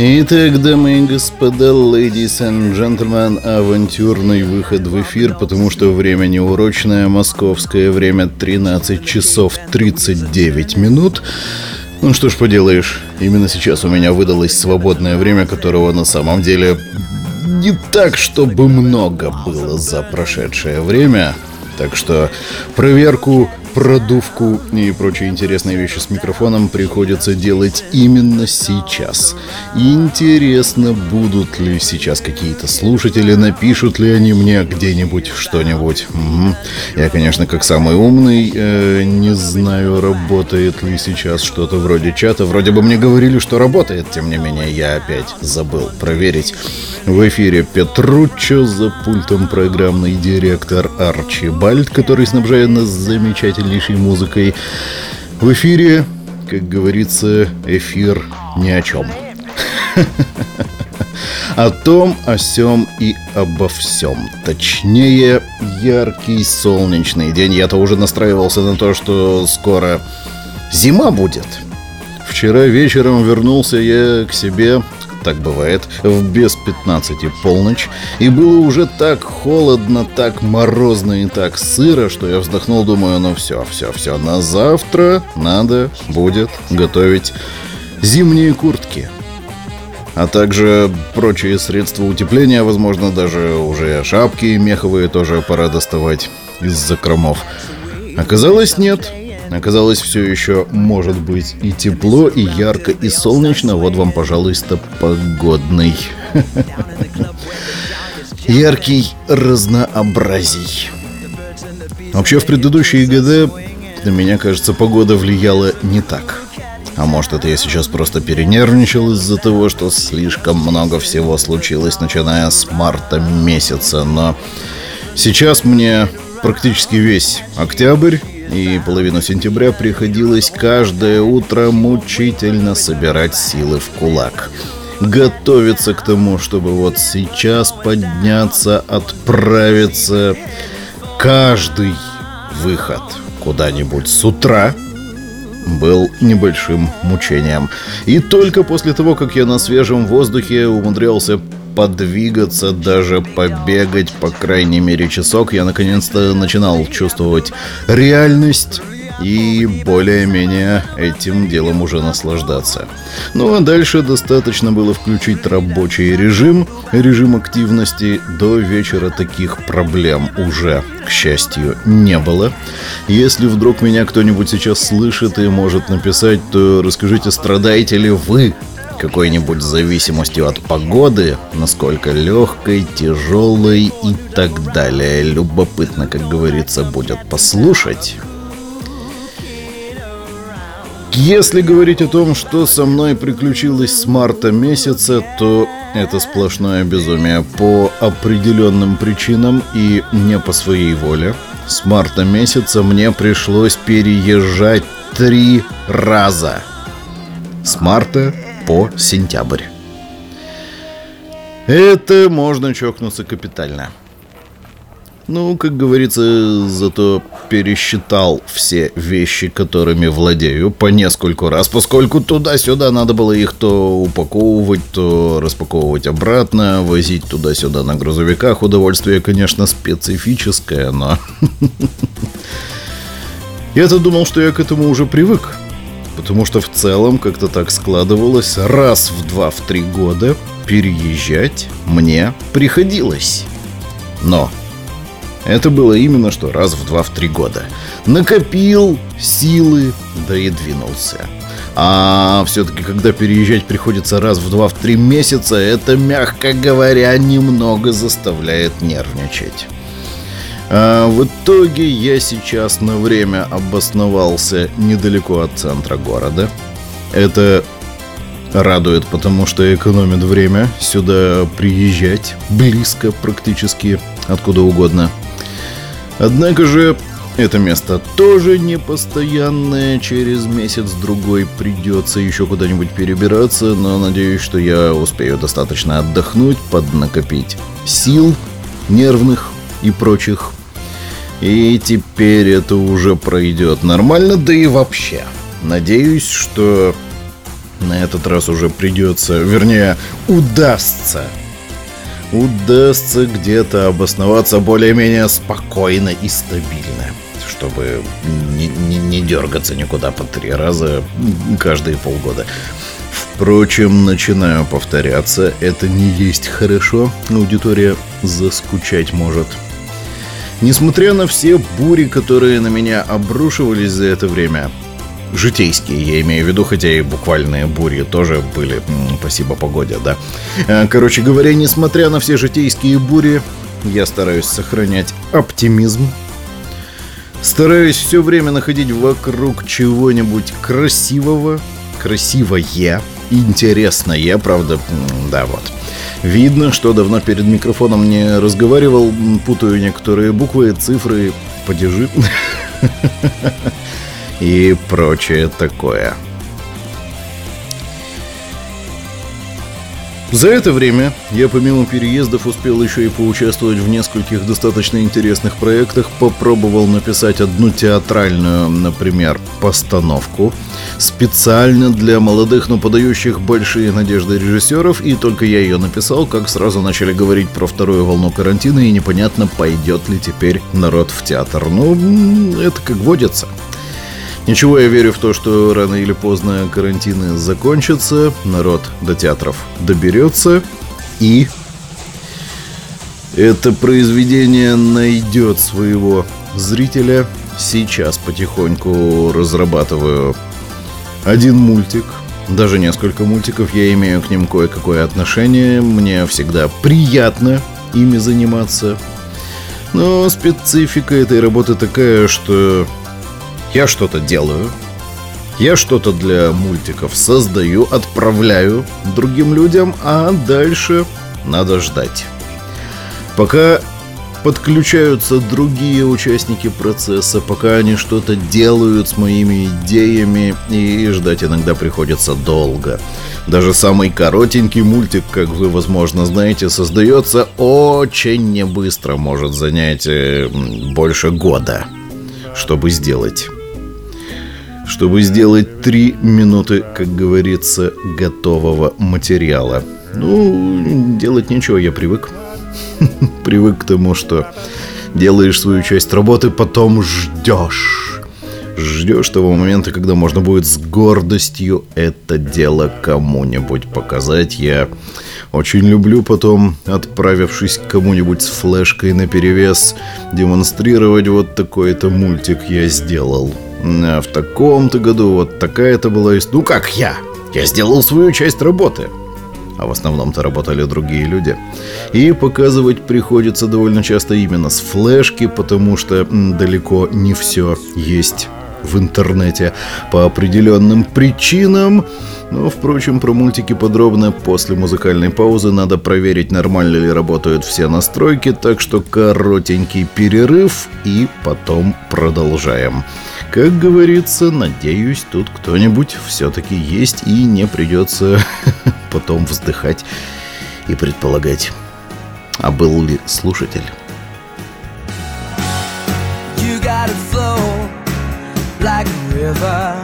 Итак, дамы и господа, ladies and gentlemen, авантюрный выход в эфир, потому что время неурочное, московское время 13 часов 39 минут. Ну что ж поделаешь, именно сейчас у меня выдалось свободное время, которого на самом деле не так, чтобы много было за прошедшее время. Так что проверку продувку и прочие интересные вещи с микрофоном приходится делать именно сейчас. Интересно, будут ли сейчас какие-то слушатели, напишут ли они мне где-нибудь что-нибудь. Угу. Я, конечно, как самый умный, э, не знаю, работает ли сейчас что-то вроде чата. Вроде бы мне говорили, что работает, тем не менее, я опять забыл проверить. В эфире Петруччо за пультом программный директор Арчи Бальд, который снабжает нас замечательнейшей музыкой. В эфире, как говорится, эфир ни о чем. О том, о сем и обо всем. Точнее, яркий солнечный день. Я-то уже настраивался на то, что скоро зима будет. Вчера вечером вернулся я к себе так бывает, в без 15 полночь, и было уже так холодно, так морозно и так сыро, что я вздохнул, думаю, ну все, все, все, на завтра надо будет готовить зимние куртки. А также прочие средства утепления, возможно, даже уже шапки меховые тоже пора доставать из закромов. Оказалось, нет. Оказалось, все еще может быть и тепло, и ярко, и солнечно. Вот вам, пожалуйста, погодный. Яркий разнообразий. Вообще, в предыдущие годы, на меня, кажется, погода влияла не так. А может, это я сейчас просто перенервничал из-за того, что слишком много всего случилось, начиная с марта месяца. Но сейчас мне практически весь октябрь и половину сентября приходилось каждое утро мучительно собирать силы в кулак. Готовиться к тому, чтобы вот сейчас подняться, отправиться. Каждый выход куда-нибудь с утра был небольшим мучением. И только после того, как я на свежем воздухе умудрялся подвигаться, даже побегать, по крайней мере, часок, я наконец-то начинал чувствовать реальность и более-менее этим делом уже наслаждаться. Ну а дальше достаточно было включить рабочий режим, режим активности. До вечера таких проблем уже, к счастью, не было. Если вдруг меня кто-нибудь сейчас слышит и может написать, то расскажите, страдаете ли вы какой-нибудь зависимостью от погоды, насколько легкой, тяжелой и так далее. Любопытно, как говорится, будет послушать. Если говорить о том, что со мной приключилось с марта месяца, то это сплошное безумие по определенным причинам и не по своей воле. С марта месяца мне пришлось переезжать три раза. С марта по сентябрь. Это можно чокнуться капитально. Ну, как говорится, зато пересчитал все вещи, которыми владею по нескольку раз, поскольку туда-сюда надо было их то упаковывать, то распаковывать обратно, возить туда-сюда на грузовиках. Удовольствие, конечно, специфическое, но... Я-то думал, что я к этому уже привык потому что в целом как-то так складывалось, раз в два, в три года переезжать мне приходилось. Но это было именно что раз в два, в три года. Накопил силы, да и двинулся. А все-таки, когда переезжать приходится раз в два, в три месяца, это, мягко говоря, немного заставляет нервничать. А в итоге я сейчас на время обосновался недалеко от центра города. Это радует, потому что экономит время сюда приезжать близко практически откуда угодно. Однако же это место тоже не постоянное, через месяц-другой придется еще куда-нибудь перебираться, но надеюсь, что я успею достаточно отдохнуть, поднакопить сил нервных и прочих и теперь это уже пройдет нормально, да и вообще. Надеюсь, что на этот раз уже придется, вернее, удастся удастся где-то обосноваться более-менее спокойно и стабильно, чтобы не, не, не дергаться никуда по три раза каждые полгода. Впрочем, начинаю повторяться, это не есть хорошо, аудитория заскучать может. Несмотря на все бури, которые на меня обрушивались за это время, житейские, я имею в виду, хотя и буквальные бури тоже были, спасибо погоде, да. Э, короче говоря, несмотря на все житейские бури, я стараюсь сохранять оптимизм, стараюсь все время находить вокруг чего-нибудь красивого, красивое, интересное, правда, да, вот. Видно, что давно перед микрофоном не разговаривал, путаю некоторые буквы, цифры, падежи. и прочее такое. За это время я помимо переездов успел еще и поучаствовать в нескольких достаточно интересных проектах, попробовал написать одну театральную, например, постановку, специально для молодых, но подающих большие надежды режиссеров, и только я ее написал, как сразу начали говорить про вторую волну карантина, и непонятно, пойдет ли теперь народ в театр. Ну, это как водится. Ничего, я верю в то, что рано или поздно карантины закончатся, народ до театров доберется, и это произведение найдет своего зрителя. Сейчас потихоньку разрабатываю один мультик, даже несколько мультиков, я имею к ним кое-какое отношение, мне всегда приятно ими заниматься. Но специфика этой работы такая, что я что-то делаю, я что-то для мультиков создаю, отправляю другим людям, а дальше надо ждать. Пока подключаются другие участники процесса, пока они что-то делают с моими идеями, и ждать иногда приходится долго. Даже самый коротенький мультик, как вы, возможно, знаете, создается очень небыстро, может занять э, больше года, чтобы сделать чтобы сделать три минуты, как говорится, готового материала. Ну, делать нечего, я привык. Привык к тому, что делаешь свою часть работы, потом ждешь. Ждешь того момента, когда можно будет с гордостью это дело кому-нибудь показать. Я очень люблю потом, отправившись к кому-нибудь с флешкой на перевес, демонстрировать вот такой-то мультик я сделал. А в таком-то году вот такая-то была история. Ну как я? Я сделал свою часть работы. А в основном-то работали другие люди. И показывать приходится довольно часто именно с флешки, потому что далеко не все есть в интернете по определенным причинам. Но, впрочем, про мультики подробно после музыкальной паузы надо проверить, нормально ли работают все настройки, так что коротенький перерыв и потом продолжаем. Как говорится, надеюсь, тут кто-нибудь все-таки есть и не придется потом вздыхать и предполагать, а был ли слушатель. You got it flow like river.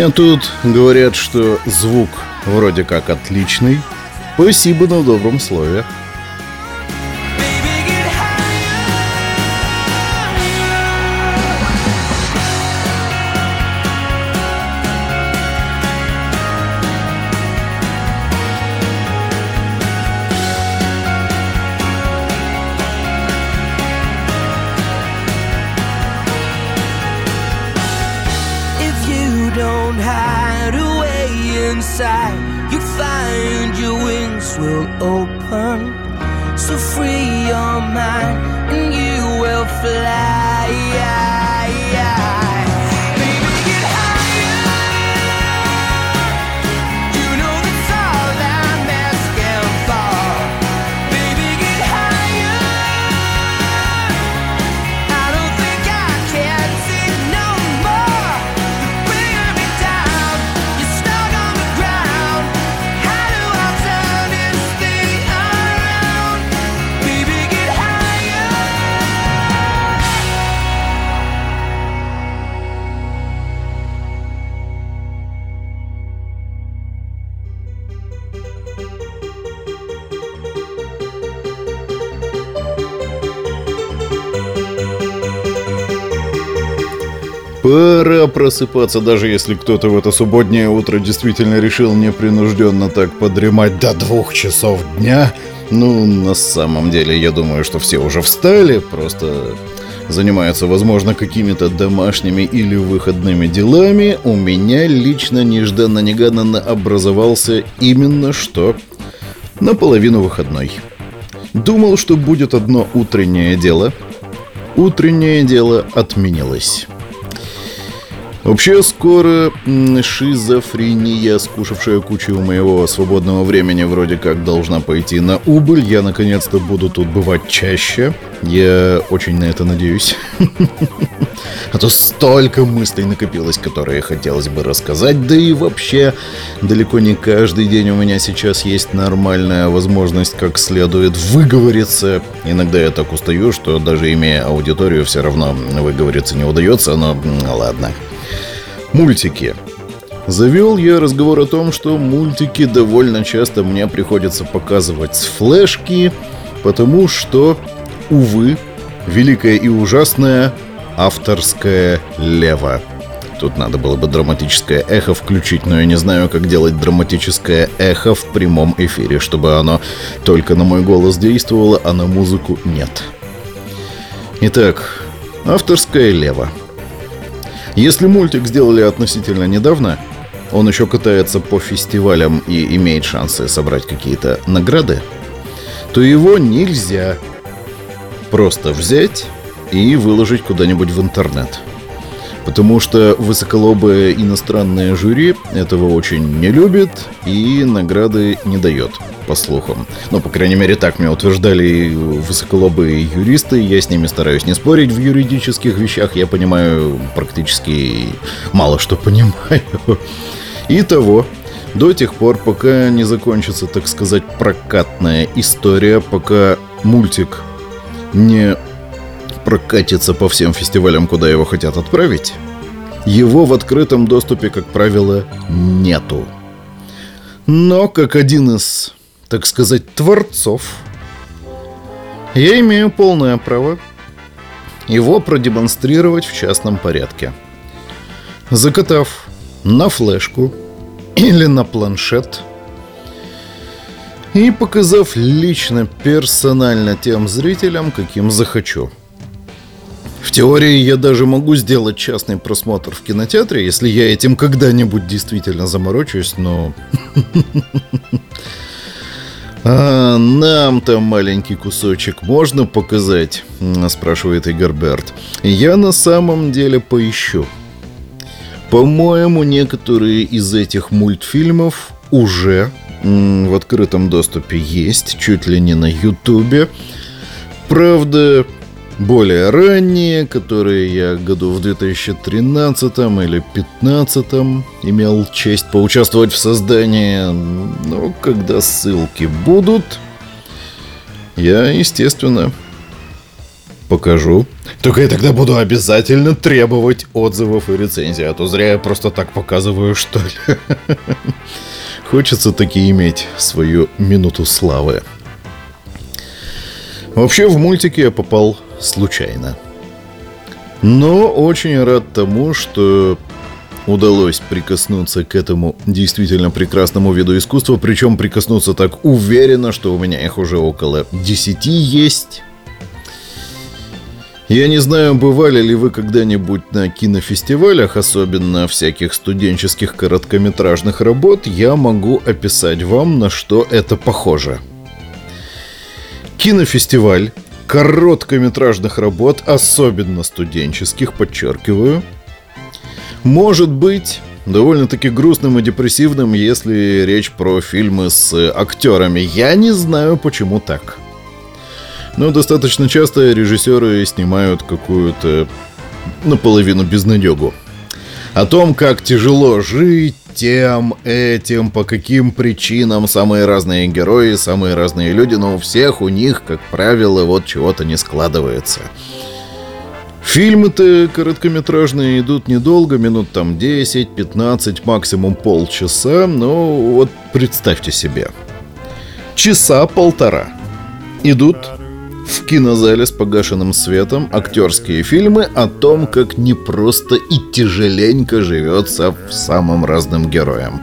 Мне тут говорят, что звук вроде как отличный. Спасибо на добром слове. Просыпаться, даже если кто-то в это субботнее утро действительно решил непринужденно так подремать до двух часов дня. Ну, на самом деле, я думаю, что все уже встали, просто занимаются, возможно, какими-то домашними или выходными делами. У меня лично нежданно-негаданно образовался именно что наполовину выходной. Думал, что будет одно утреннее дело. Утреннее дело отменилось. Вообще, скоро шизофрения, скушавшая кучу моего свободного времени, вроде как должна пойти на убыль. Я, наконец-то, буду тут бывать чаще. Я очень на это надеюсь. А то столько мыслей накопилось, которые хотелось бы рассказать. Да и вообще, далеко не каждый день у меня сейчас есть нормальная возможность как следует выговориться. Иногда я так устаю, что даже имея аудиторию, все равно выговориться не удается, но ладно. Мультики. Завел я разговор о том, что мультики довольно часто мне приходится показывать с флешки, потому что, увы, великое и ужасное авторское лево. Тут надо было бы драматическое эхо включить, но я не знаю, как делать драматическое эхо в прямом эфире, чтобы оно только на мой голос действовало, а на музыку нет. Итак, авторское лево. Если мультик сделали относительно недавно, он еще катается по фестивалям и имеет шансы собрать какие-то награды, то его нельзя просто взять и выложить куда-нибудь в интернет. Потому что высоколобое иностранное жюри этого очень не любит и награды не дает, по слухам. Ну, по крайней мере, так мне утверждали высоколобые юристы. Я с ними стараюсь не спорить в юридических вещах. Я понимаю практически мало что понимаю. Итого, до тех пор, пока не закончится, так сказать, прокатная история, пока мультик не прокатится по всем фестивалям, куда его хотят отправить, его в открытом доступе, как правило, нету. Но как один из, так сказать, творцов, я имею полное право его продемонстрировать в частном порядке. Закатав на флешку или на планшет и показав лично, персонально тем зрителям, каким захочу. В теории я даже могу сделать частный просмотр в кинотеатре, если я этим когда-нибудь действительно заморочусь, но... А нам-то маленький кусочек можно показать? Спрашивает Игорь Берт. Я на самом деле поищу. По-моему, некоторые из этих мультфильмов уже в открытом доступе есть, чуть ли не на Ютубе. Правда, более ранние, которые я году в 2013 или 2015 имел честь поучаствовать в создании. Но когда ссылки будут, я, естественно, покажу. Только я тогда буду обязательно требовать отзывов и рецензий, а то зря я просто так показываю, что ли. Хочется таки иметь свою минуту славы. Вообще в мультике я попал случайно. Но очень рад тому, что удалось прикоснуться к этому действительно прекрасному виду искусства, причем прикоснуться так уверенно, что у меня их уже около 10 есть. Я не знаю, бывали ли вы когда-нибудь на кинофестивалях, особенно всяких студенческих короткометражных работ, я могу описать вам, на что это похоже. Кинофестиваль короткометражных работ, особенно студенческих, подчеркиваю, может быть довольно-таки грустным и депрессивным, если речь про фильмы с актерами. Я не знаю, почему так. Но достаточно часто режиссеры снимают какую-то наполовину безнадегу. О том, как тяжело жить, тем, этим, по каким причинам самые разные герои, самые разные люди, но у всех у них, как правило, вот чего-то не складывается. Фильмы-то короткометражные идут недолго, минут там 10-15, максимум полчаса, но вот представьте себе. Часа полтора идут в кинозале с погашенным светом актерские фильмы о том, как непросто и тяжеленько живется самым разным героям.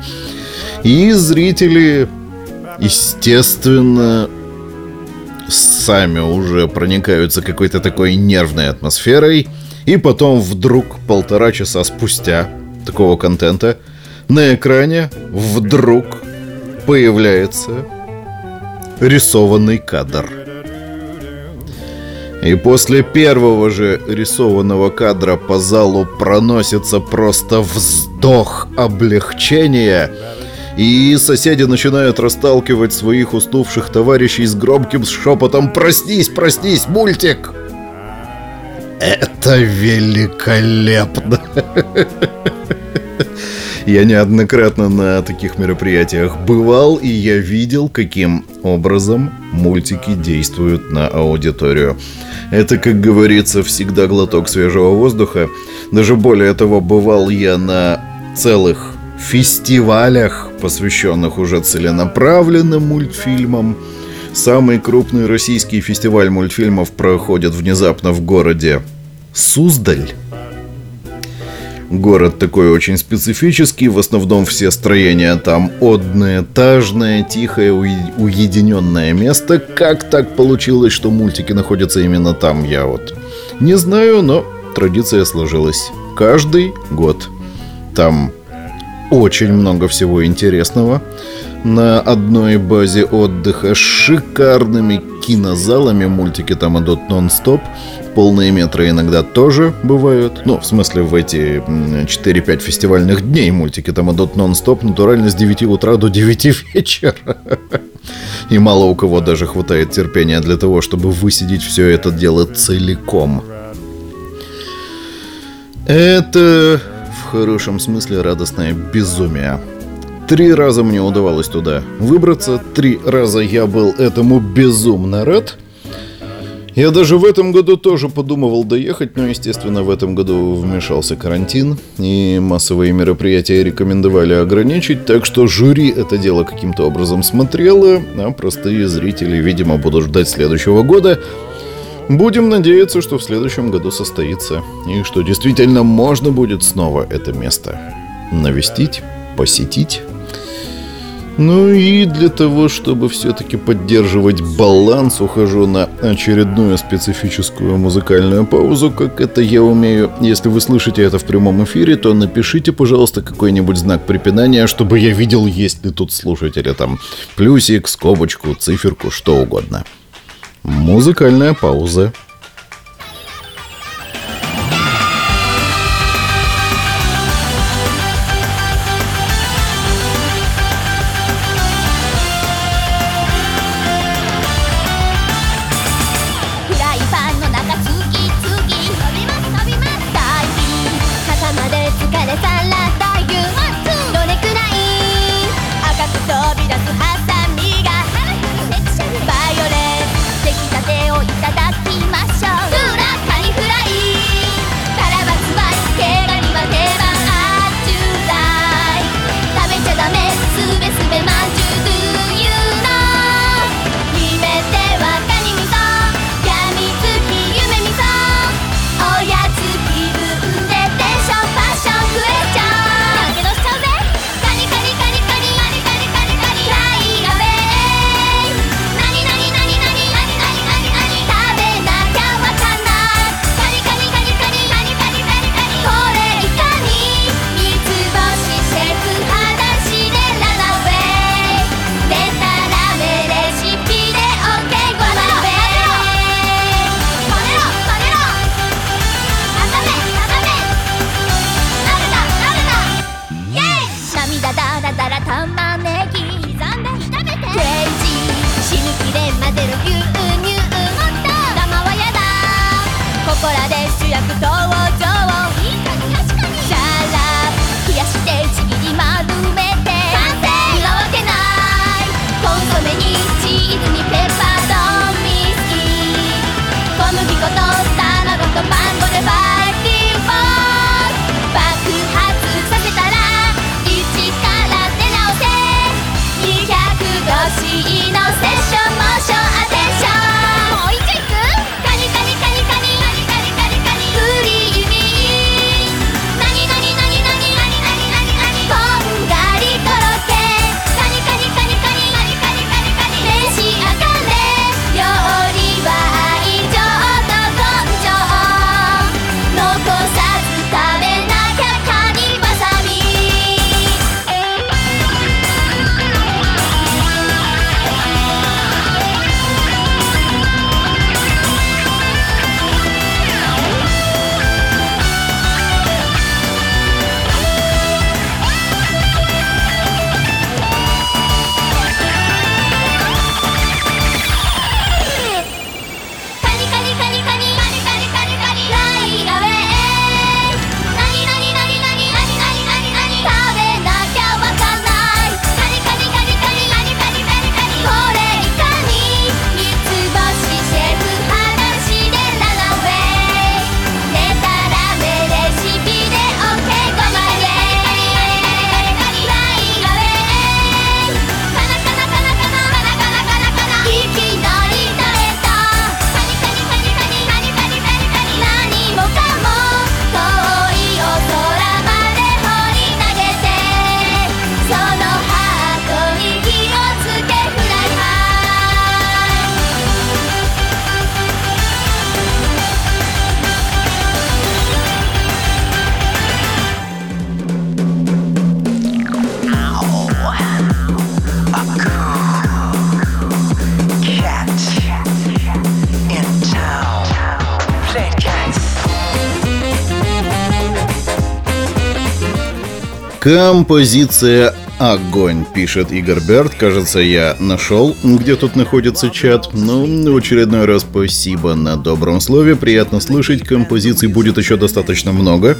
И зрители, естественно, сами уже проникаются какой-то такой нервной атмосферой, и потом вдруг полтора часа спустя такого контента на экране вдруг появляется рисованный кадр. И после первого же рисованного кадра по залу проносится просто вздох облегчения, и соседи начинают расталкивать своих уснувших товарищей с громким шепотом «Проснись, проснись, мультик!» Это великолепно! Я неоднократно на таких мероприятиях бывал, и я видел, каким образом мультики действуют на аудиторию. Это, как говорится, всегда глоток свежего воздуха. Даже более того, бывал я на целых фестивалях, посвященных уже целенаправленным мультфильмам. Самый крупный российский фестиваль мультфильмов проходит внезапно в городе Суздаль. Город такой очень специфический, в основном все строения там одноэтажное, тихое, уединенное место. Как так получилось, что мультики находятся именно там, я вот не знаю, но традиция сложилась. Каждый год там очень много всего интересного. На одной базе отдыха с шикарными кинозалами мультики там идут нон-стоп. Полные метры иногда тоже бывают. Ну, в смысле, в эти м, 4-5 фестивальных дней мультики там идут нон-стоп, натурально с 9 утра до 9 вечера. И мало у кого даже хватает терпения для того, чтобы высидеть все это дело целиком. Это в хорошем смысле радостное безумие. Три раза мне удавалось туда выбраться, три раза я был этому безумно рад. Я даже в этом году тоже подумывал доехать, но, естественно, в этом году вмешался карантин, и массовые мероприятия рекомендовали ограничить, так что жюри это дело каким-то образом смотрело, а простые зрители, видимо, будут ждать следующего года. Будем надеяться, что в следующем году состоится, и что действительно можно будет снова это место навестить, посетить. Ну и для того, чтобы все-таки поддерживать баланс, ухожу на очередную специфическую музыкальную паузу, как это я умею. Если вы слышите это в прямом эфире, то напишите, пожалуйста, какой-нибудь знак препинания, чтобы я видел, есть ли тут слушатели там. Плюсик, скобочку, циферку, что угодно. Музыкальная пауза こらで主役と Композиция «Огонь», пишет Игорь Берт. Кажется, я нашел, где тут находится чат. Ну, в очередной раз спасибо на добром слове. Приятно слышать. Композиций будет еще достаточно много.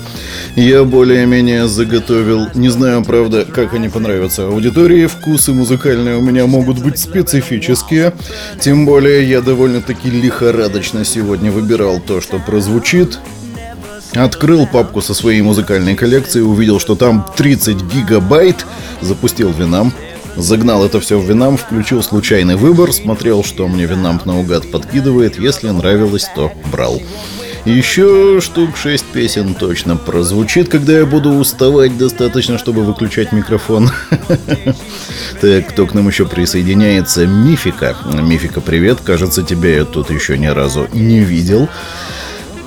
Я более-менее заготовил. Не знаю, правда, как они понравятся аудитории. Вкусы музыкальные у меня могут быть специфические. Тем более, я довольно-таки лихорадочно сегодня выбирал то, что прозвучит. Открыл папку со своей музыкальной коллекцией, увидел, что там 30 гигабайт, запустил Winamp, загнал это все в Winamp, включил случайный выбор, смотрел, что мне Winamp наугад подкидывает, если нравилось, то брал. Еще штук 6 песен точно прозвучит, когда я буду уставать достаточно, чтобы выключать микрофон. Так, кто к нам еще присоединяется? Мифика. Мифика, привет. Кажется, тебя я тут еще ни разу не видел.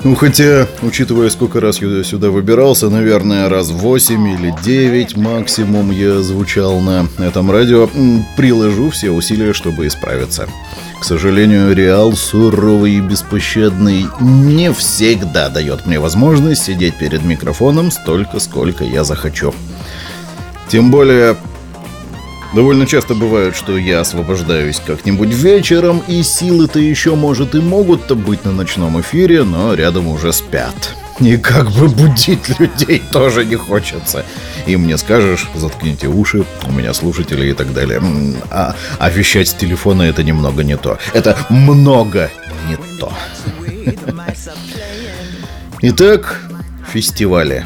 Ну, хотя, учитывая, сколько раз я сюда выбирался, наверное, раз 8 или 9 максимум я звучал на этом радио, приложу все усилия, чтобы исправиться. К сожалению, Реал суровый и беспощадный не всегда дает мне возможность сидеть перед микрофоном столько, сколько я захочу. Тем более, Довольно часто бывает, что я освобождаюсь как-нибудь вечером, и силы-то еще, может, и могут-то быть на ночном эфире, но рядом уже спят. И как бы будить людей тоже не хочется. И мне скажешь, заткните уши, у меня слушатели и так далее. А, а вещать с телефона это немного не то. Это много не то. Итак, фестивали.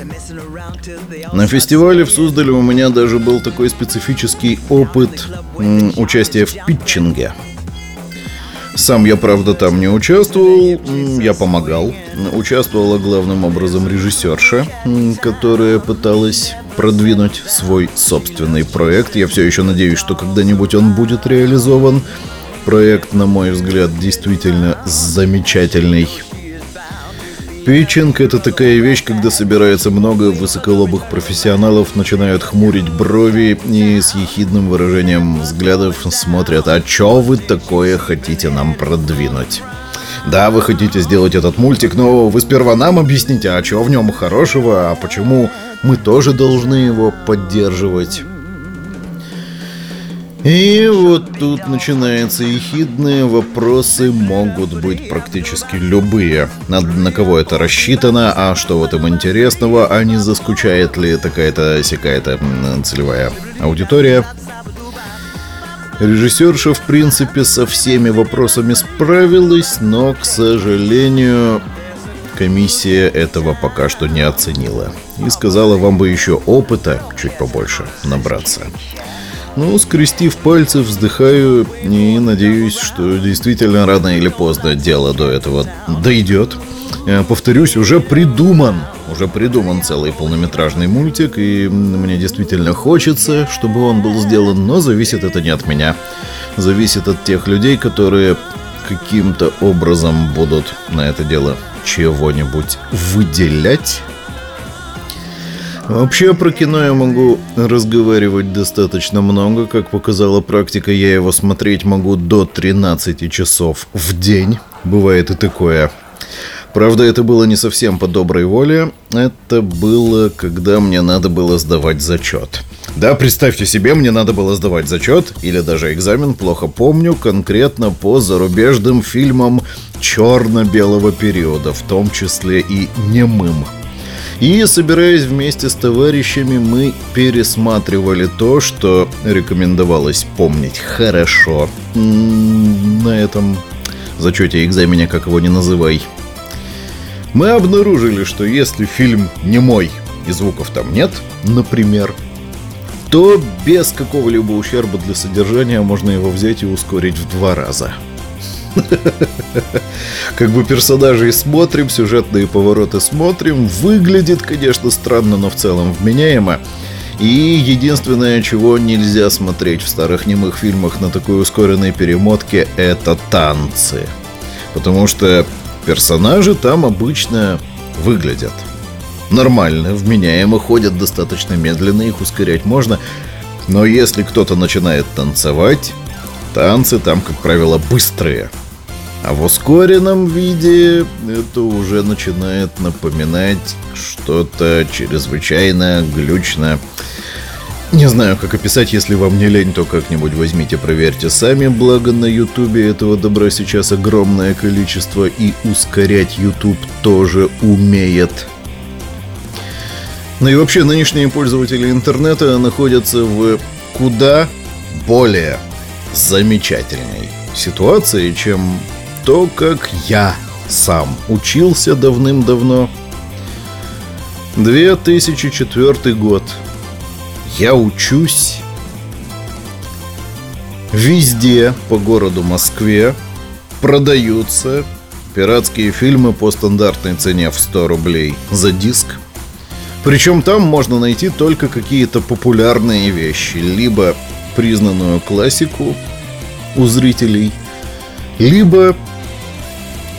На фестивале в Суздале у меня даже был такой специфический опыт участия в питчинге. Сам я, правда, там не участвовал, я помогал. Участвовала главным образом режиссерша, которая пыталась продвинуть свой собственный проект. Я все еще надеюсь, что когда-нибудь он будет реализован. Проект, на мой взгляд, действительно замечательный. Питчинг – это такая вещь, когда собирается много высоколобых профессионалов, начинают хмурить брови и с ехидным выражением взглядов смотрят, а чё вы такое хотите нам продвинуть? Да, вы хотите сделать этот мультик, но вы сперва нам объясните, а чё в нем хорошего, а почему мы тоже должны его поддерживать. И вот тут начинаются ехидные вопросы, могут быть практически любые. На, на кого это рассчитано, а что в этом интересного, а не заскучает ли такая-то сякая-то целевая аудитория. Режиссерша, в принципе, со всеми вопросами справилась, но, к сожалению, комиссия этого пока что не оценила. И сказала, вам бы еще опыта чуть побольше набраться. Ну, скрестив пальцы, вздыхаю и надеюсь, что действительно рано или поздно дело до этого дойдет. Э, Повторюсь, уже придуман, уже придуман целый полнометражный мультик, и мне действительно хочется, чтобы он был сделан, но зависит это не от меня. Зависит от тех людей, которые каким-то образом будут на это дело чего-нибудь выделять. Вообще про кино я могу разговаривать достаточно много. Как показала практика, я его смотреть могу до 13 часов в день. Бывает и такое. Правда, это было не совсем по доброй воле. Это было, когда мне надо было сдавать зачет. Да, представьте себе, мне надо было сдавать зачет, или даже экзамен, плохо помню, конкретно по зарубежным фильмам черно-белого периода, в том числе и немым. И, собираясь вместе с товарищами, мы пересматривали то, что рекомендовалось помнить хорошо на этом зачете экзамене, как его не называй. Мы обнаружили, что если фильм не мой и звуков там нет, например, то без какого-либо ущерба для содержания можно его взять и ускорить в два раза. Как бы персонажей смотрим, сюжетные повороты смотрим. Выглядит, конечно, странно, но в целом вменяемо. И единственное, чего нельзя смотреть в старых немых фильмах на такой ускоренной перемотке, это танцы. Потому что персонажи там обычно выглядят нормально, вменяемо, ходят достаточно медленно, их ускорять можно. Но если кто-то начинает танцевать, танцы там, как правило, быстрые. А в ускоренном виде это уже начинает напоминать что-то чрезвычайно глючно. Не знаю, как описать, если вам не лень, то как-нибудь возьмите, проверьте сами, благо на ютубе этого добра сейчас огромное количество, и ускорять ютуб тоже умеет. Ну и вообще, нынешние пользователи интернета находятся в куда более замечательной ситуации, чем то, как я сам учился давным-давно. 2004 год. Я учусь везде по городу Москве продаются пиратские фильмы по стандартной цене в 100 рублей за диск. Причем там можно найти только какие-то популярные вещи, либо признанную классику у зрителей, либо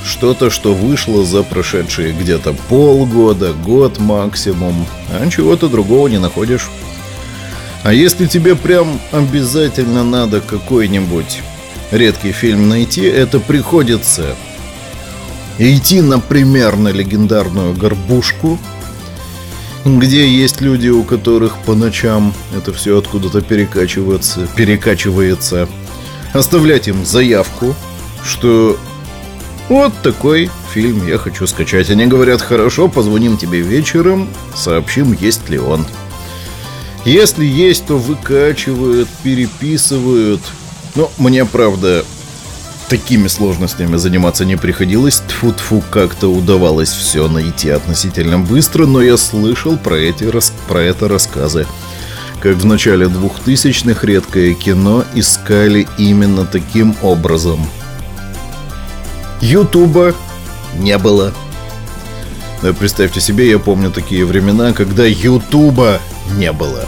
что-то, что вышло за прошедшие где-то полгода, год максимум, а чего-то другого не находишь. А если тебе прям обязательно надо какой-нибудь редкий фильм найти, это приходится идти, например, на легендарную «Горбушку», где есть люди, у которых по ночам это все откуда-то перекачивается, перекачивается, оставлять им заявку, что вот такой фильм я хочу скачать. Они говорят, хорошо, позвоним тебе вечером, сообщим, есть ли он. Если есть, то выкачивают, переписывают. Но мне, правда, такими сложностями заниматься не приходилось. Тфу-тфу, как-то удавалось все найти относительно быстро, но я слышал про, эти, про это рассказы. Как в начале 2000-х редкое кино искали именно таким образом. Ютуба не было. Да, представьте себе, я помню такие времена, когда Ютуба не было.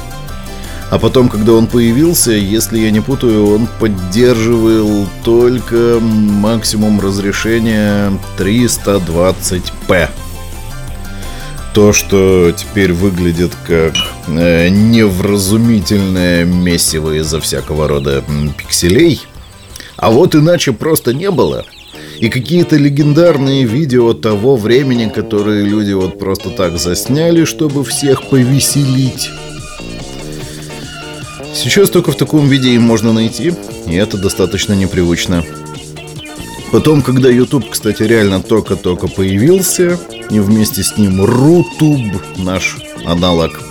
А потом, когда он появился, если я не путаю, он поддерживал только максимум разрешения 320p. То, что теперь выглядит как э, невразумительное месиво из-за всякого рода пикселей. А вот иначе просто не было. И какие-то легендарные видео того времени, которые люди вот просто так засняли, чтобы всех повеселить. Сейчас только в таком виде им можно найти, и это достаточно непривычно. Потом, когда YouTube, кстати, реально только-только появился, и вместе с ним Rutube, наш аналог.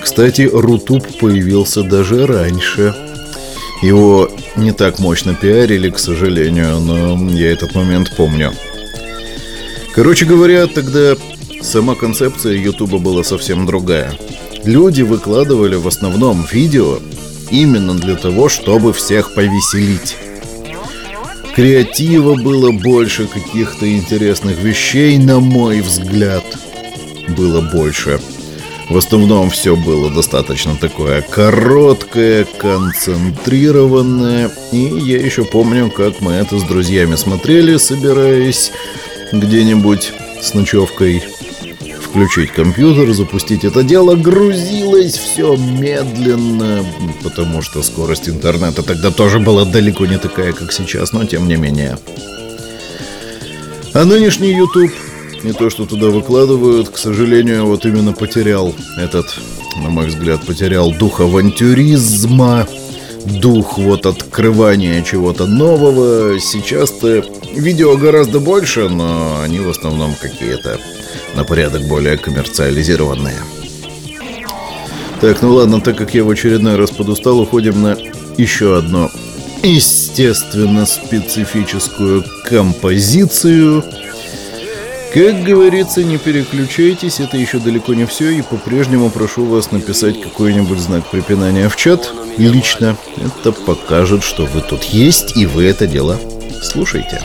Кстати, Rutube появился даже раньше. Его не так мощно пиарили, к сожалению, но я этот момент помню. Короче говоря, тогда сама концепция Ютуба была совсем другая. Люди выкладывали в основном видео именно для того, чтобы всех повеселить. Креатива было больше каких-то интересных вещей, на мой взгляд, было больше. В основном все было достаточно такое короткое, концентрированное. И я еще помню, как мы это с друзьями смотрели, собираясь где-нибудь с ночевкой включить компьютер, запустить это дело, грузилось все медленно, потому что скорость интернета тогда тоже была далеко не такая, как сейчас, но тем не менее. А нынешний YouTube, не то что туда выкладывают, к сожалению, вот именно потерял этот, на мой взгляд, потерял дух авантюризма, дух вот открывания чего-то нового. Сейчас-то видео гораздо больше, но они в основном какие-то на порядок более коммерциализированные. Так, ну ладно, так как я в очередной раз подустал, уходим на еще одну, естественно, специфическую композицию. Как говорится, не переключайтесь, это еще далеко не все, и по-прежнему прошу вас написать какой-нибудь знак препинания в чат. Лично это покажет, что вы тут есть, и вы это дело слушаете.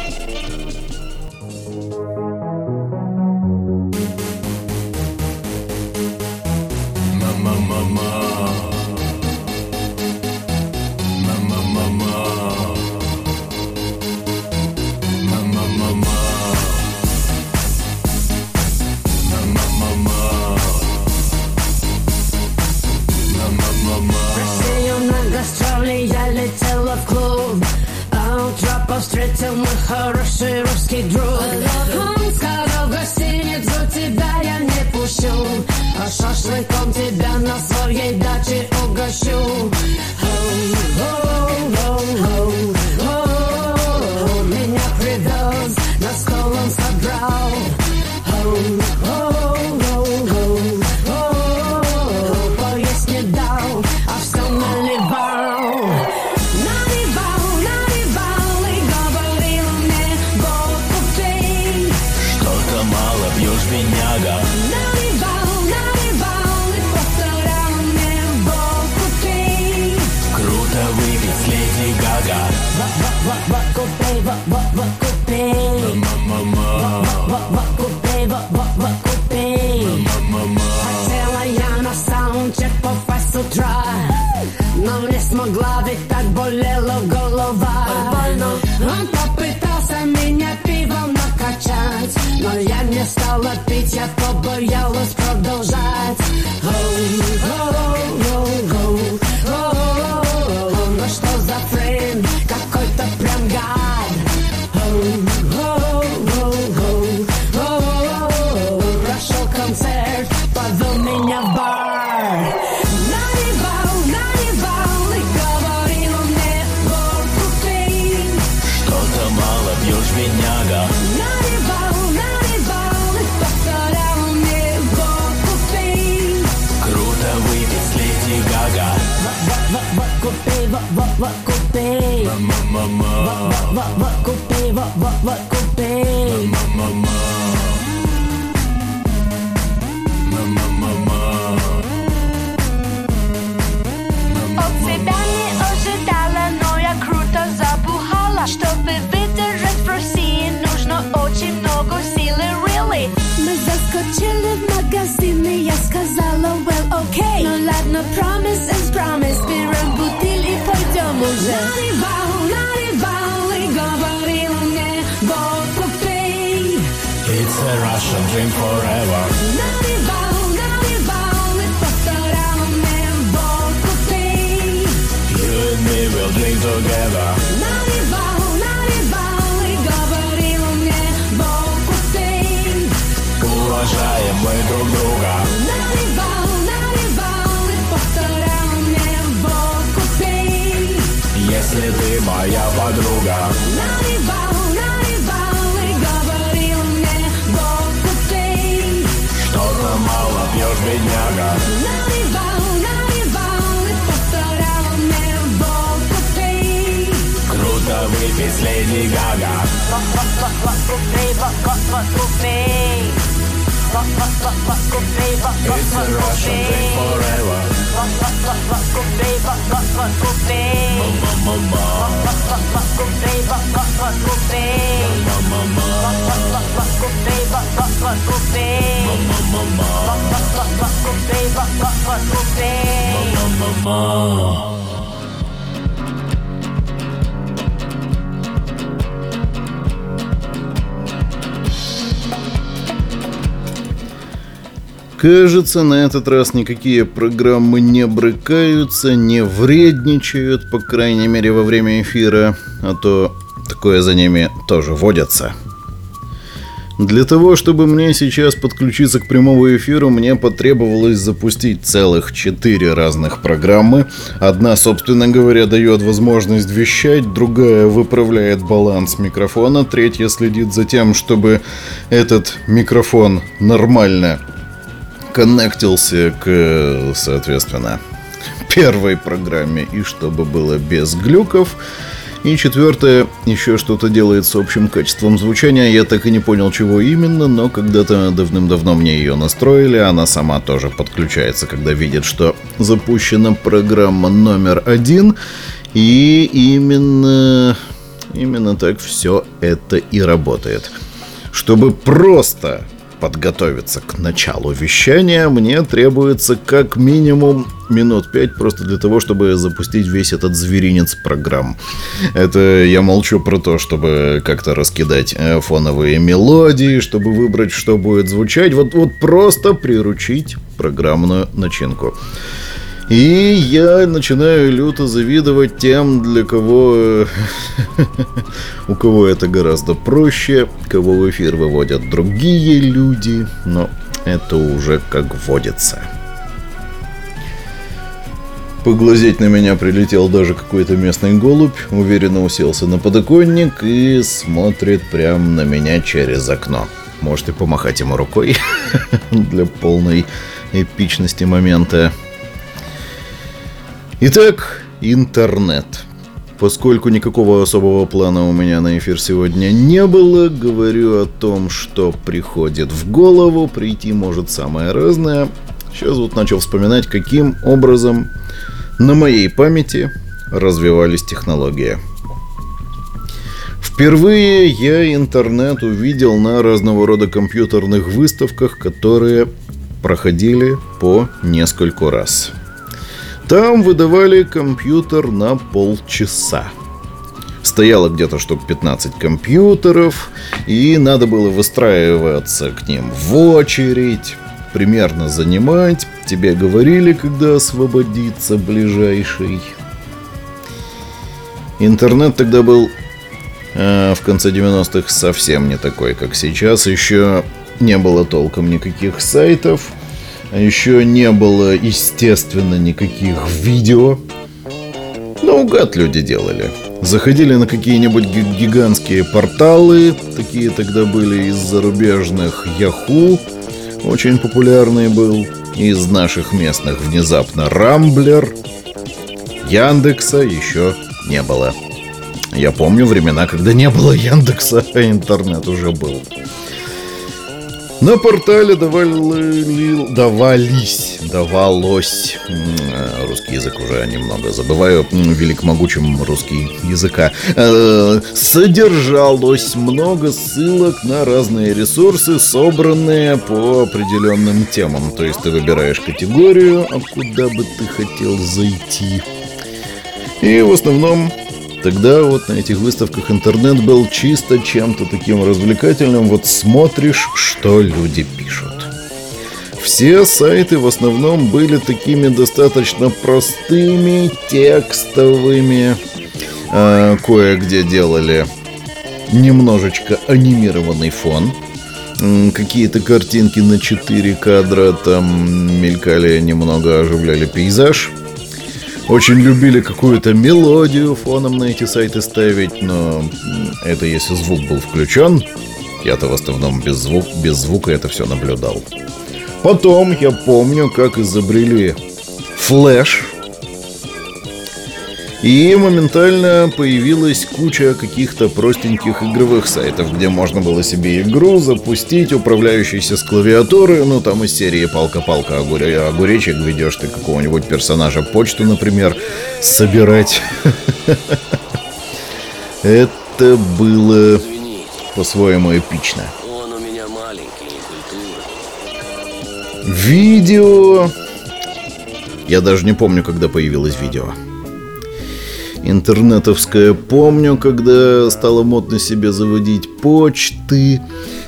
Yeah. Ты моя подруга Наливал, наливал и говорил мне, вот купи. Что-то мало пьешь, бедняга Наливал, наливал и повторял мне, вот купи. Круто выпить с Леди Гага It's a Russian forever. Кажется, на этот раз никакие программы не брыкаются, не вредничают, по крайней мере во время эфира, а то такое за ними тоже водятся. Для того, чтобы мне сейчас подключиться к прямому эфиру, мне потребовалось запустить целых четыре разных программы. Одна, собственно говоря, дает возможность вещать, другая выправляет баланс микрофона, третья следит за тем, чтобы этот микрофон нормально коннектился к, соответственно, первой программе и чтобы было без глюков. И четвертое, еще что-то делает с общим качеством звучания. Я так и не понял, чего именно, но когда-то давным-давно мне ее настроили. Она сама тоже подключается, когда видит, что запущена программа номер один. И именно, именно так все это и работает. Чтобы просто подготовиться к началу вещания, мне требуется как минимум минут пять просто для того, чтобы запустить весь этот зверинец программ. Это я молчу про то, чтобы как-то раскидать э, фоновые мелодии, чтобы выбрать, что будет звучать. Вот, вот просто приручить программную начинку. И я начинаю люто завидовать тем, для кого... У кого это гораздо проще, кого в эфир выводят другие люди, но это уже как водится. Поглазеть на меня прилетел даже какой-то местный голубь, уверенно уселся на подоконник и смотрит прямо на меня через окно. Можете помахать ему рукой для полной эпичности момента. Итак, интернет. Поскольку никакого особого плана у меня на эфир сегодня не было, говорю о том, что приходит в голову, прийти может самое разное. Сейчас вот начал вспоминать, каким образом на моей памяти развивались технологии. Впервые я интернет увидел на разного рода компьютерных выставках, которые проходили по нескольку раз. Там выдавали компьютер на полчаса. Стояло где-то штук 15 компьютеров, и надо было выстраиваться к ним в очередь, примерно занимать. Тебе говорили, когда освободится ближайший. Интернет тогда был э, в конце 90-х совсем не такой, как сейчас. Еще не было толком никаких сайтов. А еще не было, естественно, никаких видео. Наугад люди делали. Заходили на какие-нибудь ги- гигантские порталы. Такие тогда были из зарубежных Яху. Очень популярный был. Из наших местных внезапно Рамблер. Яндекса еще не было. Я помню времена, когда не было Яндекса, а интернет уже был. На портале давали, давались, давалось, э, русский язык уже немного забываю, велик могучим русский языка, Э, содержалось много ссылок на разные ресурсы, собранные по определенным темам. То есть ты выбираешь категорию, а куда бы ты хотел зайти. И в основном Тогда вот на этих выставках интернет был чисто чем-то таким развлекательным. Вот смотришь, что люди пишут. Все сайты в основном были такими достаточно простыми, текстовыми. А, кое-где делали немножечко анимированный фон. Какие-то картинки на 4 кадра там мелькали, немного оживляли пейзаж. Очень любили какую-то мелодию фоном на эти сайты ставить, но это если звук был включен. Я-то в основном без, звук, без звука это все наблюдал. Потом я помню, как изобрели Flash. И моментально появилась куча каких-то простеньких игровых сайтов, где можно было себе игру запустить, управляющейся с клавиатуры, ну там из серии палка-палка огуре- огуречек ведешь ты какого-нибудь персонажа почту, например, собирать. Это было по-своему эпично. Видео... Я даже не помню, когда появилось видео. Интернетовское помню, когда стало модно себе заводить почты,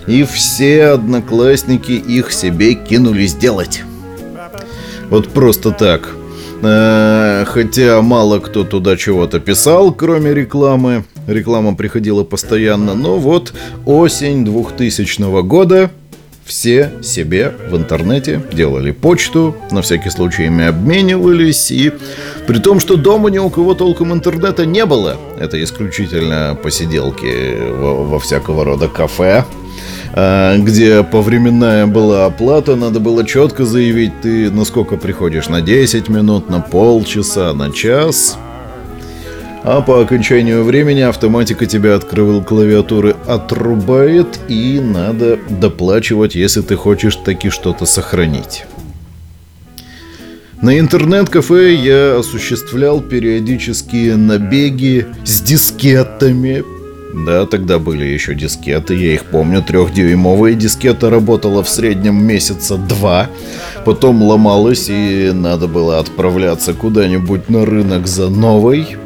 и все одноклассники их себе кинулись делать. Вот просто так. Э, Хотя мало кто туда чего-то писал, кроме рекламы. Реклама приходила постоянно. Но вот осень 2000 года все себе в интернете делали почту, на всякий случай ими обменивались, и при том, что дома ни у кого толком интернета не было, это исключительно посиделки во, во всякого рода кафе, а, где повременная была оплата, надо было четко заявить, ты на сколько приходишь, на 10 минут, на полчаса, на час, а по окончанию времени автоматика тебя от крыл- клавиатуры отрубает, и надо доплачивать, если ты хочешь таки что-то сохранить. На интернет-кафе я осуществлял периодические набеги с дискетами. Да, тогда были еще дискеты, я их помню, трехдюймовые дискета работала в среднем месяца два. Потом ломалась и надо было отправляться куда-нибудь на рынок за новой.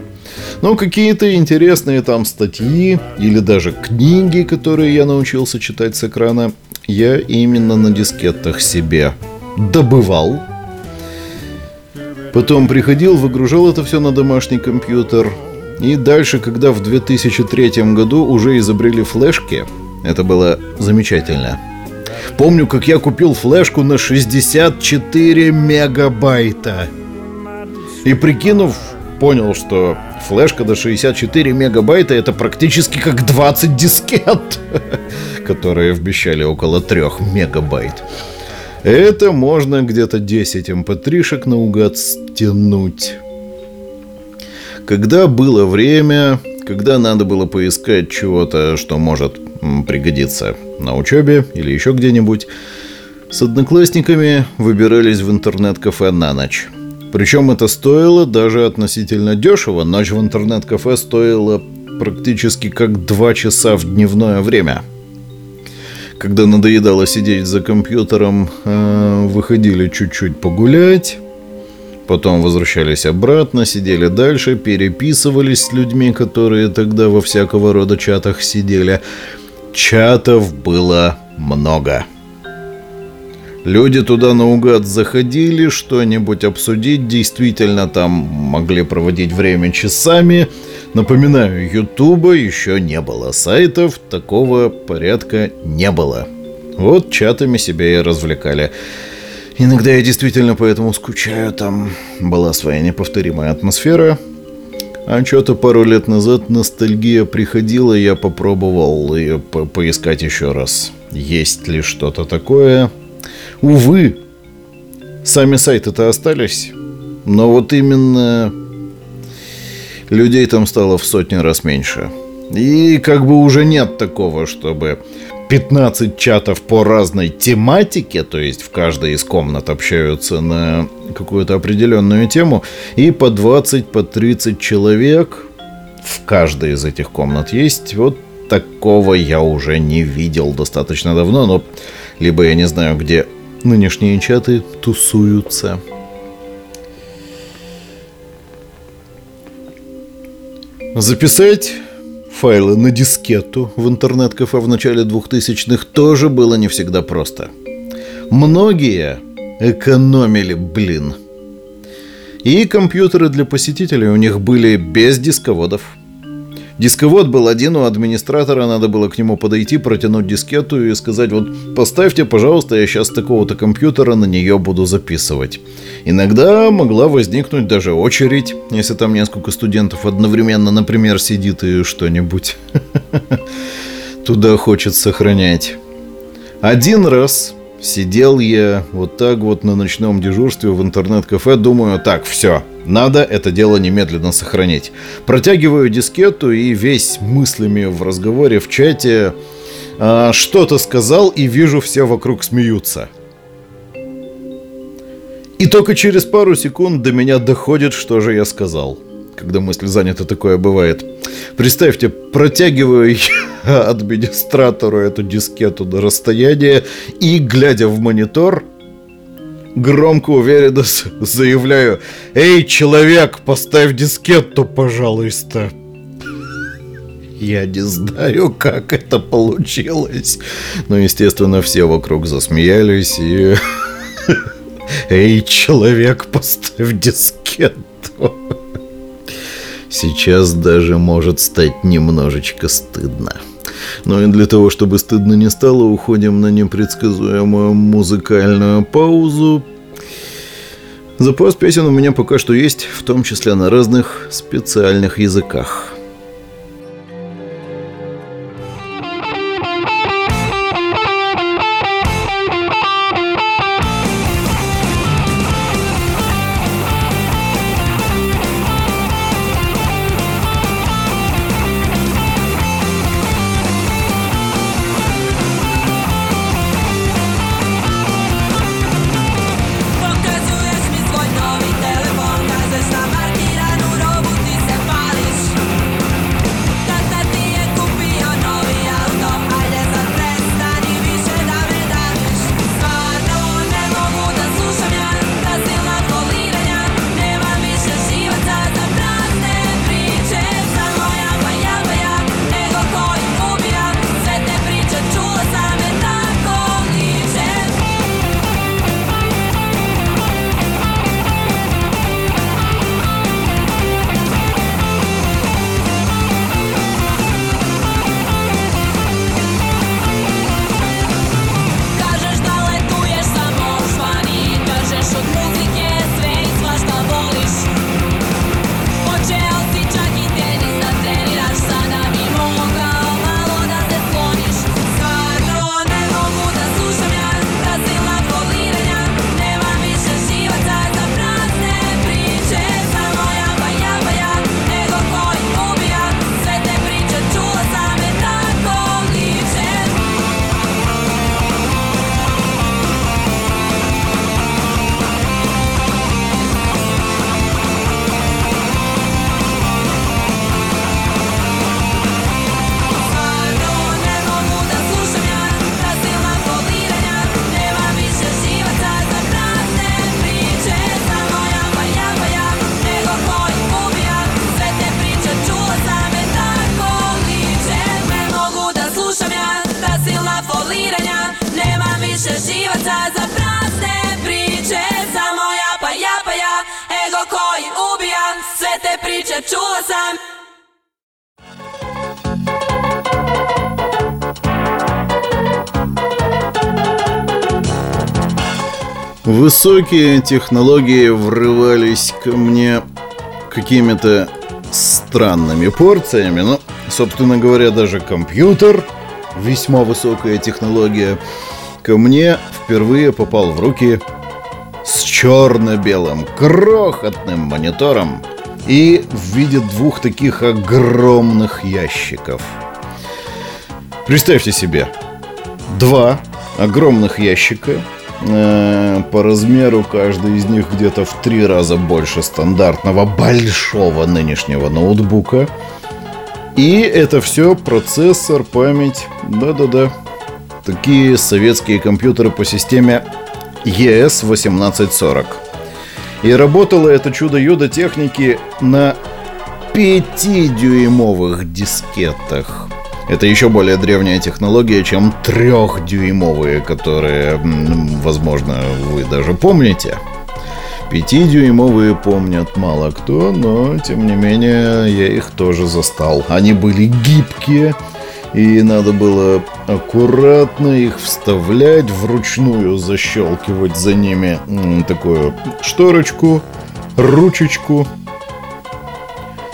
Ну, какие-то интересные там статьи или даже книги, которые я научился читать с экрана, я именно на дискетах себе добывал. Потом приходил, выгружал это все на домашний компьютер. И дальше, когда в 2003 году уже изобрели флешки, это было замечательно. Помню, как я купил флешку на 64 мегабайта. И прикинув, понял, что флешка до 64 мегабайта это практически как 20 дискет, которые вмещали около 3 мегабайт. Это можно где-то 10 mp3-шек наугад стянуть. Когда было время, когда надо было поискать чего-то, что может пригодиться на учебе или еще где-нибудь, с одноклассниками выбирались в интернет-кафе на ночь. Причем это стоило даже относительно дешево. Ночь в интернет-кафе стоила практически как два часа в дневное время. Когда надоедало сидеть за компьютером, э, выходили чуть-чуть погулять, Потом возвращались обратно, сидели дальше, переписывались с людьми, которые тогда во всякого рода чатах сидели. Чатов было много. Люди туда наугад заходили, что-нибудь обсудить, действительно там могли проводить время часами. Напоминаю, Ютуба еще не было, сайтов такого порядка не было. Вот чатами себя и развлекали. Иногда я действительно поэтому скучаю, там была своя неповторимая атмосфера. А что-то пару лет назад ностальгия приходила, я попробовал ее по поискать еще раз. Есть ли что-то такое? Увы, сами сайты-то остались. Но вот именно людей там стало в сотни раз меньше. И как бы уже нет такого, чтобы 15 чатов по разной тематике, то есть в каждой из комнат общаются на какую-то определенную тему, и по 20, по 30 человек в каждой из этих комнат есть. Вот такого я уже не видел достаточно давно, но либо я не знаю, где нынешние чаты тусуются. Записать файлы на дискету в интернет-кафе в начале 2000-х тоже было не всегда просто. Многие экономили, блин. И компьютеры для посетителей у них были без дисководов. Дисковод был один у администратора, надо было к нему подойти, протянуть дискету и сказать, вот поставьте, пожалуйста, я сейчас такого-то компьютера на нее буду записывать. Иногда могла возникнуть даже очередь, если там несколько студентов одновременно, например, сидит и что-нибудь туда хочет сохранять. Один раз сидел я вот так вот на ночном дежурстве в интернет-кафе, думаю, так, все, надо это дело немедленно сохранить. Протягиваю дискету и весь мыслями в разговоре в чате а, что-то сказал и вижу все вокруг смеются. И только через пару секунд до меня доходит, что же я сказал. Когда мысль занята, такое бывает. Представьте, протягиваю я администратору эту дискету на расстояние и, глядя в монитор, громко уверенно заявляю «Эй, человек, поставь дискету, пожалуйста!» Я не знаю, как это получилось. Но, естественно, все вокруг засмеялись и... Эй, человек, поставь дискету. Сейчас даже может стать немножечко стыдно. Ну и для того, чтобы стыдно не стало, уходим на непредсказуемую музыкальную паузу. Запас песен у меня пока что есть, в том числе на разных специальных языках. Высокие технологии врывались ко мне какими-то странными порциями. Ну, собственно говоря, даже компьютер, весьма высокая технология, ко мне впервые попал в руки с черно-белым крохотным монитором и в виде двух таких огромных ящиков. Представьте себе, два огромных ящика, по размеру каждый из них где-то в три раза больше стандартного большого нынешнего ноутбука. И это все процессор, память, да-да-да. Такие советские компьютеры по системе ES1840. И работало это чудо-юдо техники на 5-дюймовых дискетах. Это еще более древняя технология, чем трехдюймовые, которые, возможно, вы даже помните. Пятидюймовые помнят мало кто, но, тем не менее, я их тоже застал. Они были гибкие, и надо было аккуратно их вставлять, вручную защелкивать за ними такую шторочку, ручечку.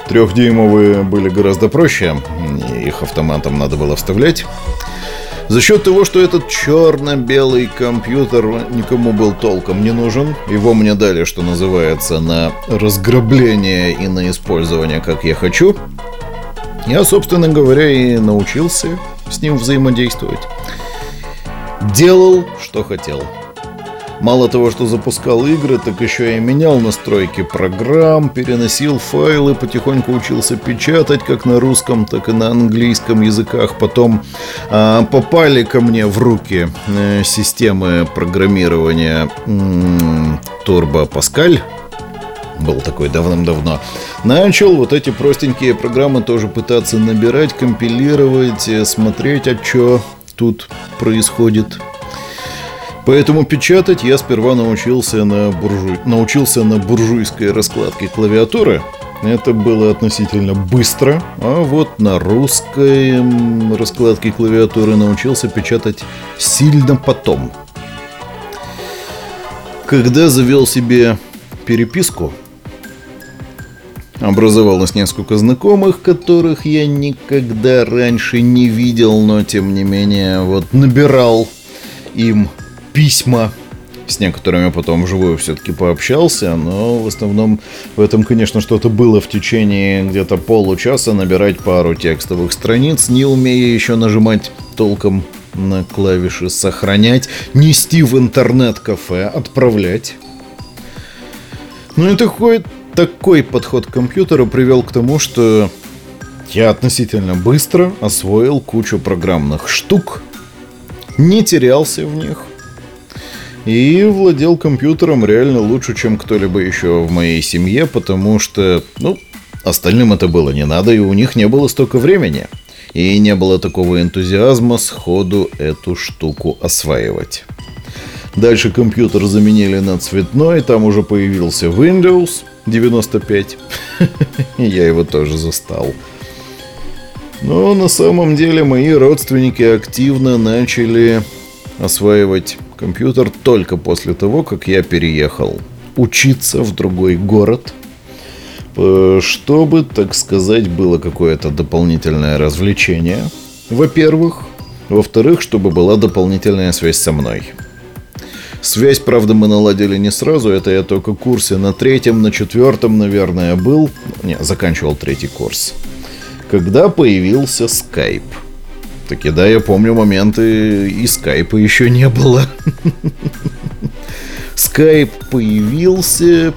Трехдюймовые были гораздо проще, их автоматом надо было вставлять. За счет того, что этот черно-белый компьютер никому был толком не нужен, его мне дали, что называется, на разграбление и на использование, как я хочу, я, собственно говоря, и научился с ним взаимодействовать. Делал, что хотел. Мало того, что запускал игры, так еще и менял настройки программ, переносил файлы, потихоньку учился печатать как на русском, так и на английском языках. Потом а, попали ко мне в руки э, системы программирования Turbo Pascal. Был такой давным-давно. Начал вот эти простенькие программы тоже пытаться набирать, компилировать, э, смотреть, а что тут происходит. Поэтому печатать я сперва научился на, буржуй... научился на буржуйской раскладке клавиатуры. Это было относительно быстро, а вот на русской раскладке клавиатуры научился печатать сильно потом. Когда завел себе переписку, образовалось несколько знакомых, которых я никогда раньше не видел, но тем не менее вот набирал им письма. С некоторыми потом вживую все-таки пообщался, но в основном в этом, конечно, что-то было в течение где-то получаса набирать пару текстовых страниц, не умея еще нажимать толком на клавиши «Сохранять», нести в интернет-кафе, отправлять. Ну и такой, такой подход к компьютеру привел к тому, что я относительно быстро освоил кучу программных штук, не терялся в них и владел компьютером реально лучше, чем кто-либо еще в моей семье, потому что, ну, остальным это было не надо, и у них не было столько времени. И не было такого энтузиазма сходу эту штуку осваивать. Дальше компьютер заменили на цветной, там уже появился Windows 95. Я его тоже застал. Но на самом деле мои родственники активно начали осваивать компьютер только после того, как я переехал учиться в другой город, э, чтобы, так сказать, было какое-то дополнительное развлечение, во-первых. Во-вторых, чтобы была дополнительная связь со мной. Связь, правда, мы наладили не сразу. Это я только в курсе на третьем, на четвертом, наверное, был. Не, заканчивал третий курс. Когда появился скайп. Таки да, я помню моменты, и скайпа еще не было. Скайп появился,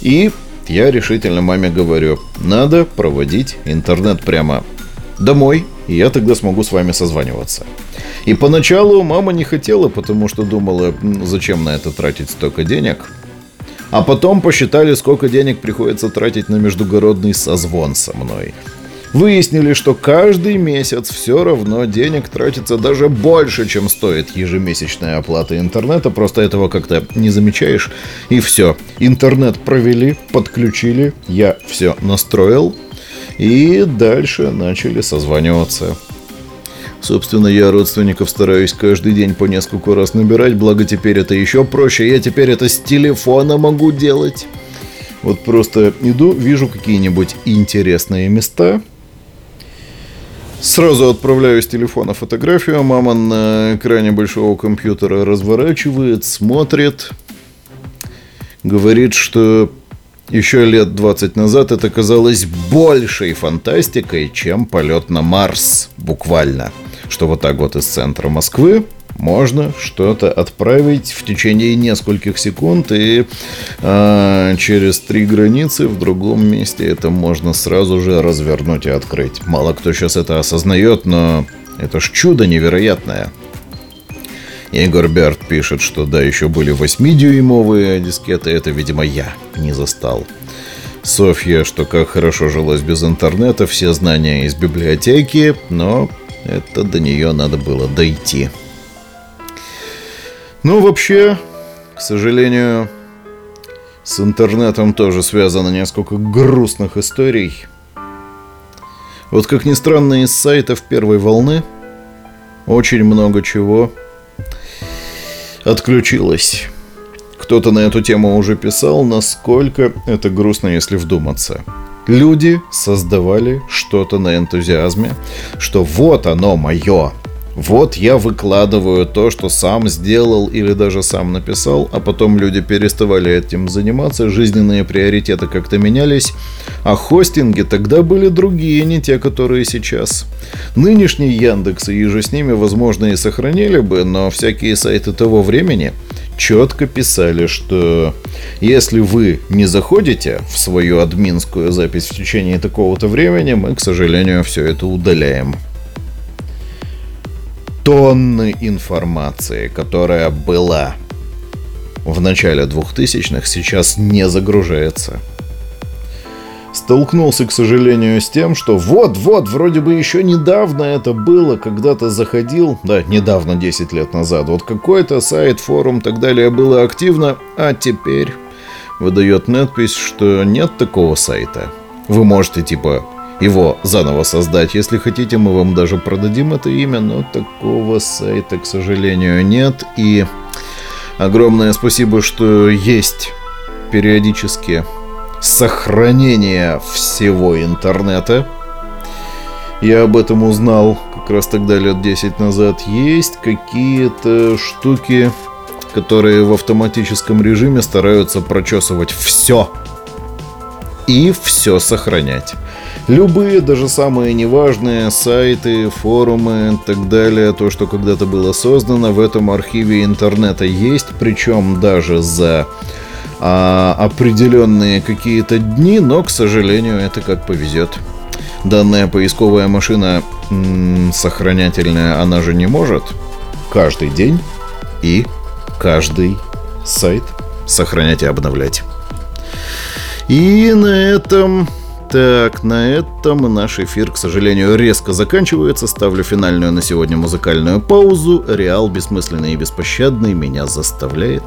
и я решительно маме говорю, надо проводить интернет прямо домой, и я тогда смогу с вами созваниваться. И поначалу мама не хотела, потому что думала, «М, зачем на это тратить столько денег. А потом посчитали, сколько денег приходится тратить на междугородный созвон со мной. Выяснили, что каждый месяц все равно денег тратится даже больше, чем стоит ежемесячная оплата интернета. Просто этого как-то не замечаешь. И все. Интернет провели, подключили, я все настроил. И дальше начали созваниваться. Собственно, я родственников стараюсь каждый день по несколько раз набирать, благо теперь это еще проще. Я теперь это с телефона могу делать. Вот просто иду, вижу какие-нибудь интересные места. Сразу отправляю с телефона фотографию. Мама на экране большого компьютера разворачивает, смотрит. Говорит, что еще лет 20 назад это казалось большей фантастикой, чем полет на Марс, буквально. Что вот так вот из центра Москвы можно что-то отправить в течение нескольких секунд, и а, через три границы в другом месте это можно сразу же развернуть и открыть. Мало кто сейчас это осознает, но это ж чудо невероятное. Игорь Берт пишет, что да, еще были 8-дюймовые дискеты, это, видимо, я не застал. Софья, что как хорошо жилось без интернета, все знания из библиотеки, но это до нее надо было дойти. Ну, вообще, к сожалению, с интернетом тоже связано несколько грустных историй. Вот как ни странно, из сайтов первой волны очень много чего отключилось. Кто-то на эту тему уже писал, насколько это грустно, если вдуматься. Люди создавали что-то на энтузиазме, что вот оно мое, вот я выкладываю то, что сам сделал или даже сам написал, а потом люди переставали этим заниматься, жизненные приоритеты как-то менялись, а хостинги тогда были другие, не те, которые сейчас. Нынешний Яндекс и же с ними, возможно, и сохранили бы, но всякие сайты того времени четко писали, что если вы не заходите в свою админскую запись в течение такого-то времени, мы, к сожалению, все это удаляем тонны информации, которая была в начале 2000-х, сейчас не загружается. Столкнулся, к сожалению, с тем, что вот-вот, вроде бы еще недавно это было, когда-то заходил, да, недавно, 10 лет назад, вот какой-то сайт, форум, так далее было активно, а теперь выдает надпись, что нет такого сайта. Вы можете, типа, его заново создать. Если хотите, мы вам даже продадим это имя, но такого сайта, к сожалению, нет. И огромное спасибо, что есть периодически сохранение всего интернета. Я об этом узнал как раз тогда лет 10 назад. Есть какие-то штуки, которые в автоматическом режиме стараются прочесывать все и все сохранять. Любые, даже самые неважные сайты, форумы и так далее, то, что когда-то было создано, в этом архиве интернета есть, причем даже за а, определенные какие-то дни, но, к сожалению, это как повезет. Данная поисковая машина м, сохранятельная, она же не может каждый день и каждый сайт сохранять и обновлять. И на этом... Так, на этом наш эфир, к сожалению, резко заканчивается. Ставлю финальную на сегодня музыкальную паузу. Реал бессмысленный и беспощадный меня заставляет.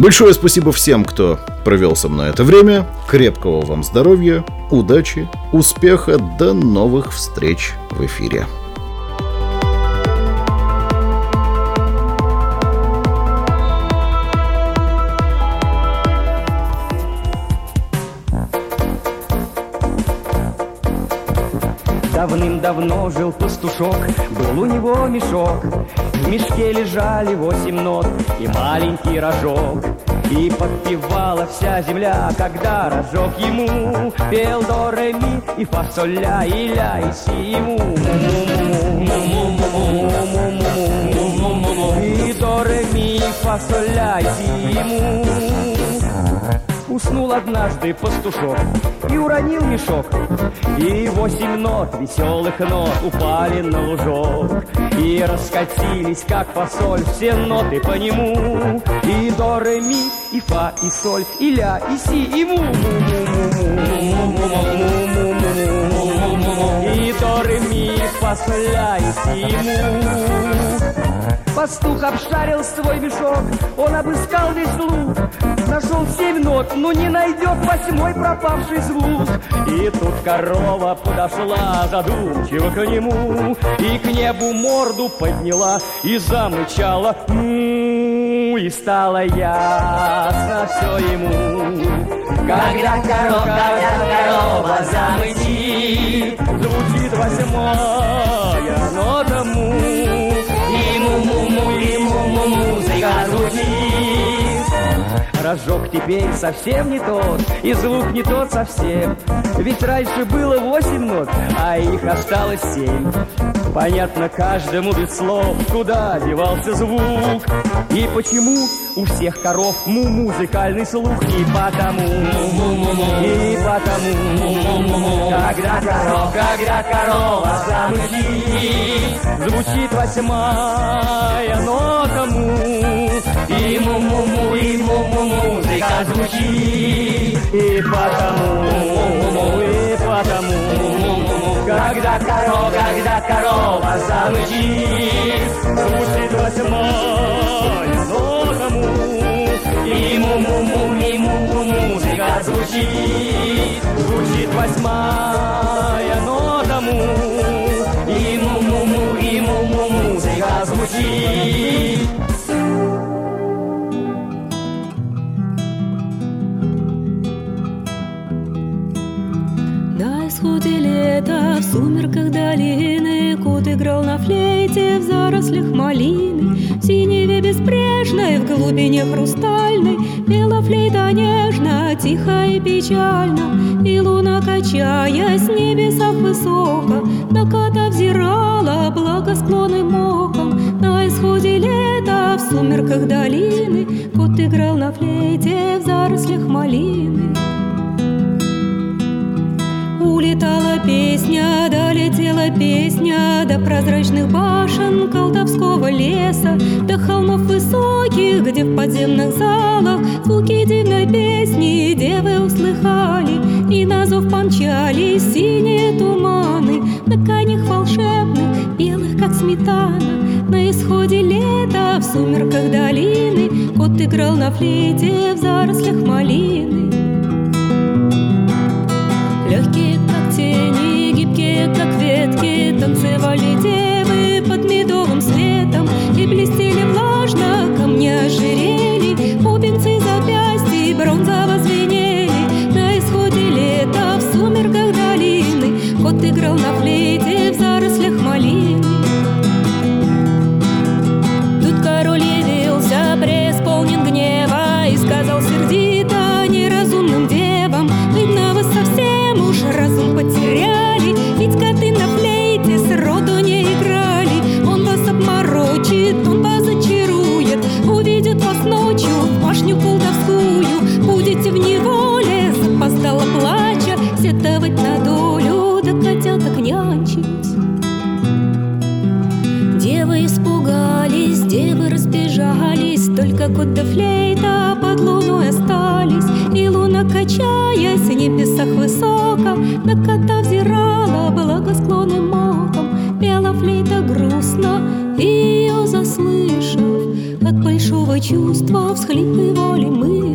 Большое спасибо всем, кто провел со мной это время. Крепкого вам здоровья, удачи, успеха, до новых встреч в эфире. Давным-давно жил пастушок, был у него мешок. В мешке лежали восемь нот и маленький рожок. И подпевала вся земля, когда рожок ему Пел до, ре, ми, и фа, соль, ля, и ля, и си, ему И до, ре, ми, фа, соль, ля, и си, ему Уснул однажды пастушок и уронил мешок И восемь нот, веселых нот, упали на лужок И раскатились, как фасоль, все ноты по нему И до, ре, ми, и фа, и соль, и ля, и си, и му И до ре ми фа соль и си му. Пастух обшарил свой мешок, он обыскал весь луг, Нашел семь нот, но не найдет восьмой пропавший звук. И тут корова подошла задумчиво к нему, И к небу морду подняла и замычала. «Му», И стало ясно все ему. Когда корова, когда корова замычит, Звучит восьмая Рожок теперь совсем не тот, и звук не тот совсем. Ведь раньше было восемь нот, а их осталось семь. Понятно каждому без слов, куда девался звук. И почему у всех коров му музыкальный слух. И потому, и потому, когда коров, когда корова замычит, звучит восьмая нота му. E mu mu mu e mu mu mu e kazushi e patamu e patamu mu mu mu mu gagda karo gagda karo masamuji sushi doce mo no kamu e mu mu mu e mu mu mu e kazushi sushi doce mo E mu mu mu e mu mu mu se gasmuji. Сумерках долины Кот играл на флейте в зарослях малины. В синеве безбрежной, в глубине хрустальной Пела флейта нежно, тихо и печально. И луна, качаясь с небесах высоко На кота взирала благосклонным оком. На исходе лета, в сумерках долины Кот играл на флейте в зарослях малины Улетала песня, долетела песня До прозрачных башен колдовского леса До холмов высоких, где в подземных залах Звуки дивной песни девы услыхали И на зов помчались синие туманы На конях волшебных, белых как сметана. На исходе лета, в сумерках долины Кот играл на флейте в зарослях малины Танцевали девы под медовым светом И блестели влажно камни ожерели. Бубенцы запястья бронзово звенели. На исходе лета в сумерках долины. Кот играл на флейте флейта под луной остались. И луна, качаясь в небесах высоко, На кота взирала благосклонным оком. Пела флейта грустно, и ее заслышав, От большого чувства всхлипывали мыши.